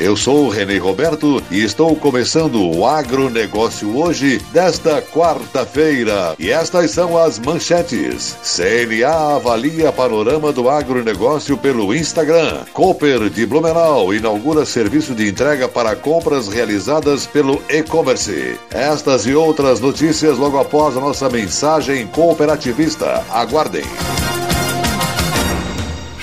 Eu sou o Renê Roberto e estou começando o agronegócio hoje, desta quarta-feira. E estas são as manchetes. CNA avalia panorama do agronegócio pelo Instagram. Cooper de Blumenau inaugura serviço de entrega para compras realizadas pelo e-commerce. Estas e outras notícias logo após a nossa mensagem cooperativista. Aguardem.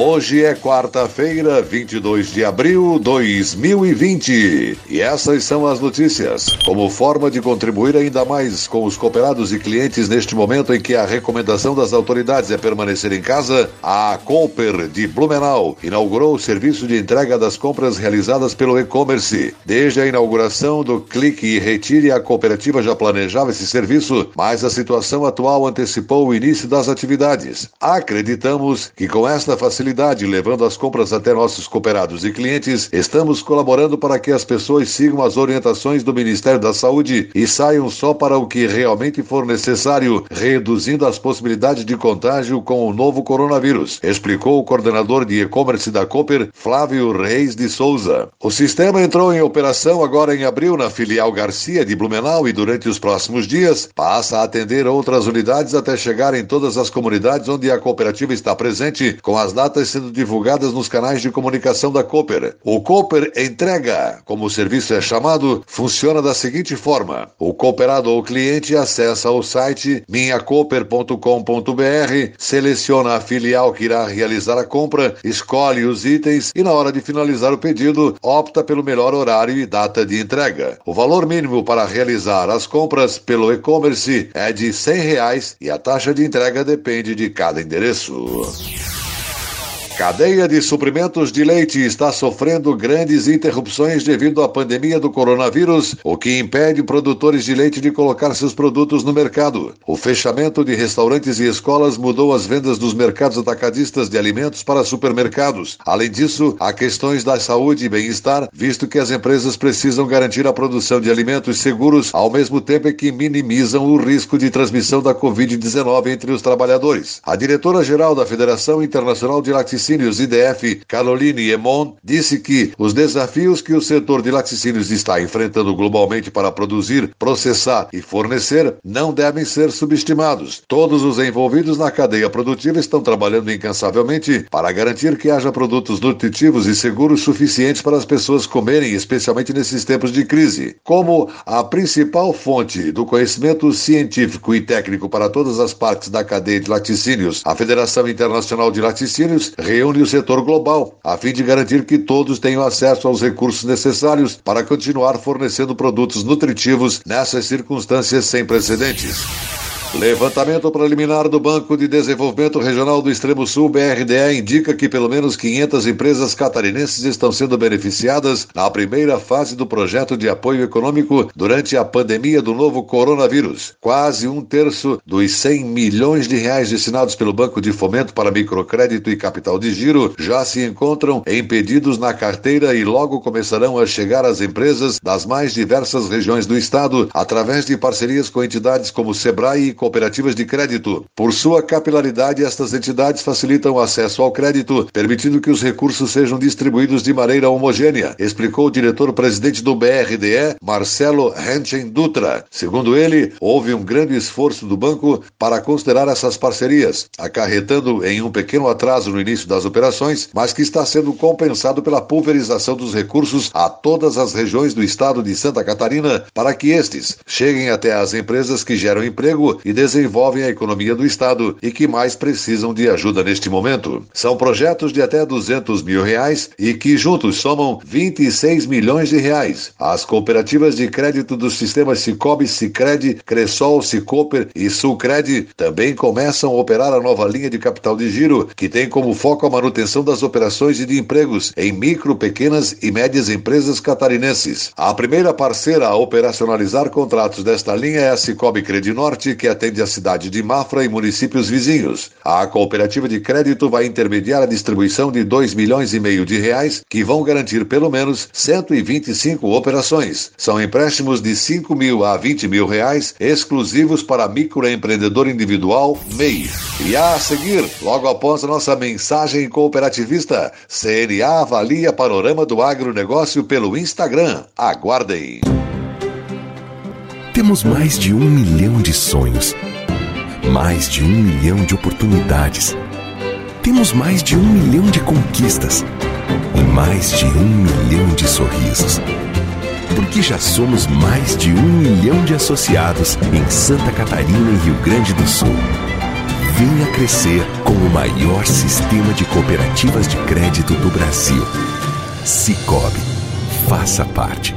Hoje é quarta-feira, 22 de abril de 2020. E essas são as notícias. Como forma de contribuir ainda mais com os cooperados e clientes neste momento em que a recomendação das autoridades é permanecer em casa, a Cooper de Blumenau inaugurou o serviço de entrega das compras realizadas pelo e-commerce. Desde a inauguração do Clique e Retire, a cooperativa já planejava esse serviço, mas a situação atual antecipou o início das atividades. Acreditamos que com esta facilidade facilidade levando as compras até nossos cooperados e clientes, estamos colaborando para que as pessoas sigam as orientações do Ministério da Saúde e saiam só para o que realmente for necessário, reduzindo as possibilidades de contágio com o novo coronavírus, explicou o coordenador de e-commerce da Cooper, Flávio Reis de Souza. O sistema entrou em operação agora em abril na filial Garcia de Blumenau e durante os próximos dias passa a atender outras unidades até chegar em todas as comunidades onde a cooperativa está presente, com as datas datas sendo divulgadas nos canais de comunicação da Cooper. O Cooper Entrega, como o serviço é chamado, funciona da seguinte forma: o cooperado ou cliente acessa o site minhacooper.com.br, seleciona a filial que irá realizar a compra, escolhe os itens e, na hora de finalizar o pedido, opta pelo melhor horário e data de entrega. O valor mínimo para realizar as compras pelo e-commerce é de 100 reais e a taxa de entrega depende de cada endereço. Cadeia de suprimentos de leite está sofrendo grandes interrupções devido à pandemia do coronavírus, o que impede produtores de leite de colocar seus produtos no mercado. O fechamento de restaurantes e escolas mudou as vendas dos mercados atacadistas de alimentos para supermercados. Além disso, há questões da saúde e bem-estar, visto que as empresas precisam garantir a produção de alimentos seguros ao mesmo tempo que minimizam o risco de transmissão da Covid-19 entre os trabalhadores. A diretora-geral da Federação Internacional de Laticínios Laticínios IDF, Caroline Emon, disse que os desafios que o setor de laticínios está enfrentando globalmente para produzir, processar e fornecer não devem ser subestimados. Todos os envolvidos na cadeia produtiva estão trabalhando incansavelmente para garantir que haja produtos nutritivos e seguros suficientes para as pessoas comerem, especialmente nesses tempos de crise. Como a principal fonte do conhecimento científico e técnico para todas as partes da cadeia de laticínios, a Federação Internacional de Laticínios reúne o setor global, a fim de garantir que todos tenham acesso aos recursos necessários para continuar fornecendo produtos nutritivos nessas circunstâncias sem precedentes. Levantamento preliminar do Banco de Desenvolvimento Regional do Extremo Sul, BRDE, indica que pelo menos 500 empresas catarinenses estão sendo beneficiadas na primeira fase do projeto de apoio econômico durante a pandemia do novo coronavírus. Quase um terço dos 100 milhões de reais destinados pelo Banco de Fomento para Microcrédito e Capital de Giro já se encontram em pedidos na carteira e logo começarão a chegar às empresas das mais diversas regiões do estado através de parcerias com entidades como Sebrae e cooperativas de crédito. Por sua capilaridade, estas entidades facilitam o acesso ao crédito, permitindo que os recursos sejam distribuídos de maneira homogênea, explicou o diretor-presidente do BRDE, Marcelo Henchen Dutra. Segundo ele, houve um grande esforço do banco para considerar essas parcerias, acarretando em um pequeno atraso no início das operações, mas que está sendo compensado pela pulverização dos recursos a todas as regiões do estado de Santa Catarina para que estes cheguem até as empresas que geram emprego e desenvolvem a economia do estado e que mais precisam de ajuda neste momento. São projetos de até 200 mil reais e que juntos somam 26 milhões de reais. As cooperativas de crédito dos sistemas Cicobi, Cicred, Cressol, Cicoper e Sulcred também começam a operar a nova linha de capital de giro, que tem como foco a manutenção das operações e de empregos em micro, pequenas e médias empresas catarinenses. A primeira parceira a operacionalizar contratos desta linha é a Cicobi Credinorte, que atende a cidade de Mafra e municípios vizinhos. A cooperativa de crédito vai intermediar a distribuição de 2 milhões e meio de reais, que vão garantir pelo menos 125 operações. São empréstimos de 5 mil a 20 mil reais, exclusivos para microempreendedor individual MEI. E a seguir, logo após a nossa mensagem cooperativista, CNA avalia panorama do agronegócio pelo Instagram. Aguardem. Temos mais de um milhão de sonhos, mais de um milhão de oportunidades. Temos mais de um milhão de conquistas e mais de um milhão de sorrisos. Porque já somos mais de um milhão de associados em Santa Catarina e Rio Grande do Sul. Venha crescer com o maior sistema de cooperativas de crédito do Brasil. Cicobi. Faça parte.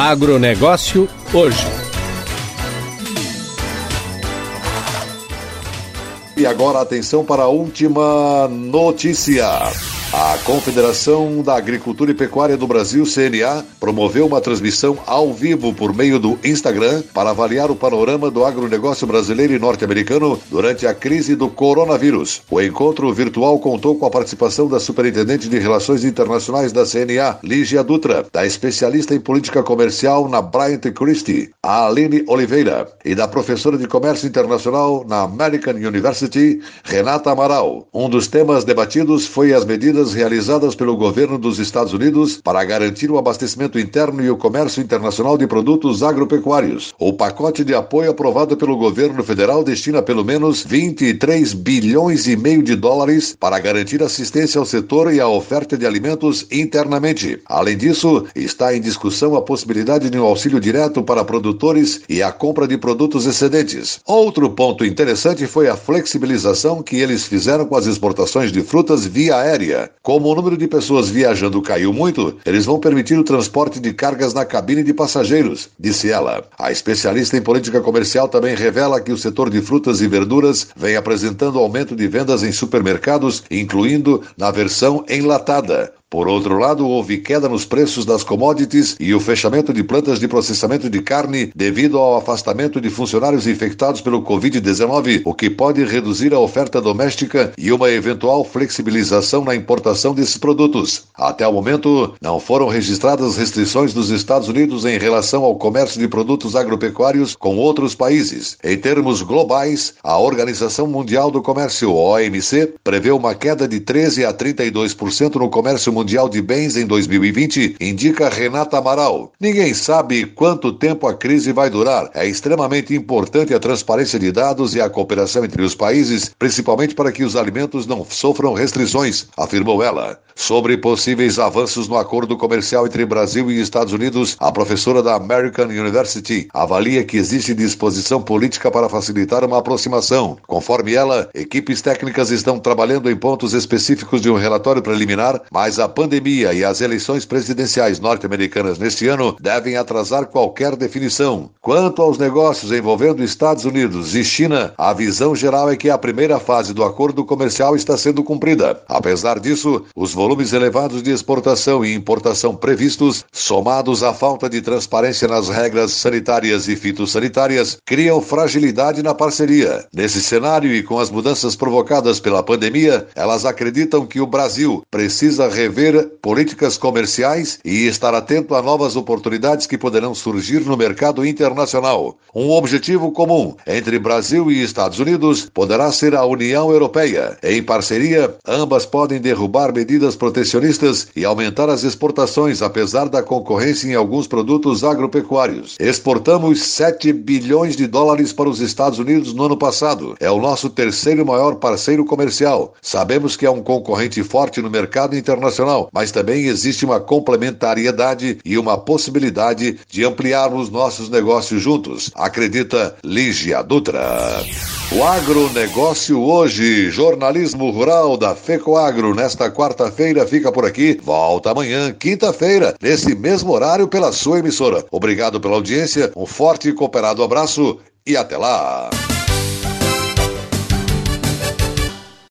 Agronegócio hoje. E agora atenção para a última notícia. A Confederação da Agricultura e Pecuária do Brasil, CNA, promoveu uma transmissão ao vivo por meio do Instagram para avaliar o panorama do agronegócio brasileiro e norte-americano durante a crise do coronavírus. O encontro virtual contou com a participação da Superintendente de Relações Internacionais da CNA, Lígia Dutra, da especialista em política comercial na Bryant Christie, a Aline Oliveira, e da professora de Comércio Internacional na American University, Renata Amaral. Um dos temas debatidos foi as medidas medidas realizadas pelo governo dos Estados Unidos para garantir o abastecimento interno e o comércio internacional de produtos agropecuários. O pacote de apoio aprovado pelo governo federal destina pelo menos 23 bilhões e meio de dólares para garantir assistência ao setor e à oferta de alimentos internamente. Além disso, está em discussão a possibilidade de um auxílio direto para produtores e a compra de produtos excedentes. Outro ponto interessante foi a flexibilização que eles fizeram com as exportações de frutas via aérea. Como o número de pessoas viajando caiu muito, eles vão permitir o transporte de cargas na cabine de passageiros, disse ela. A especialista em política comercial também revela que o setor de frutas e verduras vem apresentando aumento de vendas em supermercados, incluindo na versão enlatada. Por outro lado, houve queda nos preços das commodities e o fechamento de plantas de processamento de carne devido ao afastamento de funcionários infectados pelo Covid-19, o que pode reduzir a oferta doméstica e uma eventual flexibilização na importação desses produtos. Até o momento, não foram registradas restrições dos Estados Unidos em relação ao comércio de produtos agropecuários com outros países. Em termos globais, a Organização Mundial do Comércio, OMC, prevê uma queda de 13 a 32% no comércio Mundial de Bens em 2020, indica Renata Amaral. Ninguém sabe quanto tempo a crise vai durar. É extremamente importante a transparência de dados e a cooperação entre os países, principalmente para que os alimentos não sofram restrições, afirmou ela. Sobre possíveis avanços no acordo comercial entre Brasil e Estados Unidos, a professora da American University avalia que existe disposição política para facilitar uma aproximação. Conforme ela, equipes técnicas estão trabalhando em pontos específicos de um relatório preliminar, mas a pandemia e as eleições presidenciais norte-americanas neste ano devem atrasar qualquer definição. Quanto aos negócios envolvendo Estados Unidos e China, a visão geral é que a primeira fase do acordo comercial está sendo cumprida. Apesar disso, os volumes elevados de exportação e importação previstos, somados à falta de transparência nas regras sanitárias e fitossanitárias, criam fragilidade na parceria. Nesse cenário e com as mudanças provocadas pela pandemia, elas acreditam que o Brasil precisa rever políticas comerciais e estar atento a novas oportunidades que poderão surgir no mercado internacional. Um objetivo comum entre Brasil e Estados Unidos poderá ser a União Europeia. Em parceria, ambas podem derrubar medidas protecionistas e aumentar as exportações, apesar da concorrência em alguns produtos agropecuários. Exportamos 7 bilhões de dólares para os Estados Unidos no ano passado. É o nosso terceiro maior parceiro comercial. Sabemos que é um concorrente forte no mercado internacional, mas também existe uma complementariedade e uma possibilidade de ampliarmos nossos negócios juntos, acredita Lígia Dutra. O agronegócio hoje, jornalismo rural da FECOAGro, nesta quarta-feira fica por aqui. Volta amanhã, quinta-feira, nesse mesmo horário pela sua emissora. Obrigado pela audiência, um forte e cooperado abraço e até lá.